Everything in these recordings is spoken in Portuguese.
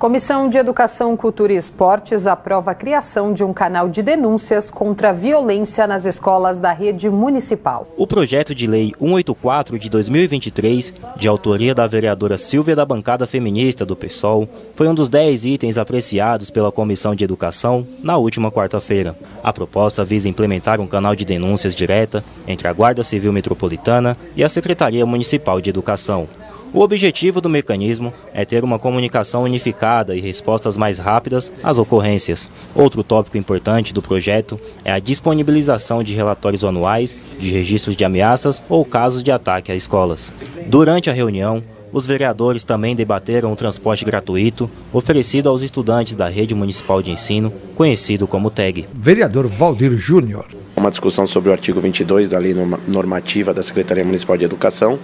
Comissão de Educação, Cultura e Esportes aprova a criação de um canal de denúncias contra a violência nas escolas da rede municipal. O projeto de lei 184 de 2023, de autoria da vereadora Silvia da bancada feminista do PSOL, foi um dos 10 itens apreciados pela Comissão de Educação na última quarta-feira. A proposta visa implementar um canal de denúncias direta entre a Guarda Civil Metropolitana e a Secretaria Municipal de Educação. O objetivo do mecanismo é ter uma comunicação unificada e respostas mais rápidas às ocorrências. Outro tópico importante do projeto é a disponibilização de relatórios anuais de registros de ameaças ou casos de ataque a escolas. Durante a reunião, os vereadores também debateram o transporte gratuito oferecido aos estudantes da rede municipal de ensino, conhecido como TEG. Vereador Valdir Júnior. Uma discussão sobre o artigo 22 da Lei Normativa da Secretaria Municipal de Educação,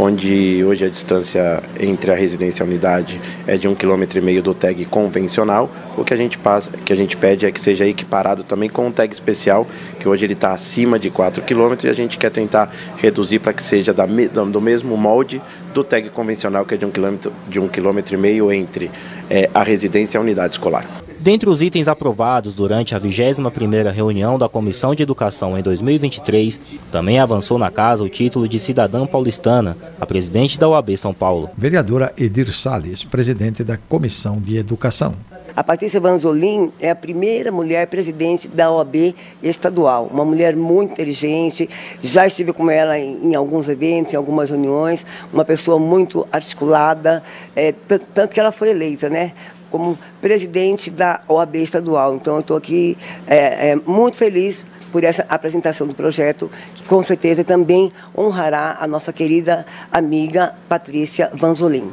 onde hoje a distância entre a residência e a unidade é de um quilômetro e meio do tag convencional. O que a gente passa, que a gente pede é que seja equiparado também com o tag especial, que hoje ele está acima de 4 quilômetros e a gente quer tentar reduzir para que seja da, do mesmo molde do tag convencional, que é de um quilômetro, de um quilômetro e meio entre é, a residência e a unidade escolar. Dentre os itens aprovados durante a 21ª reunião da Comissão de Educação em 2023, também avançou na casa o título de cidadã paulistana, a presidente da OAB São Paulo. Vereadora Edir Salles, presidente da Comissão de Educação. A Patrícia Vanzolin é a primeira mulher presidente da OAB estadual. Uma mulher muito inteligente, já estive com ela em, em alguns eventos, em algumas reuniões, uma pessoa muito articulada, é, tanto que ela foi eleita, né? Como presidente da OAB estadual. Então, eu estou aqui é, é, muito feliz por essa apresentação do projeto, que com certeza também honrará a nossa querida amiga Patrícia Vanzolin.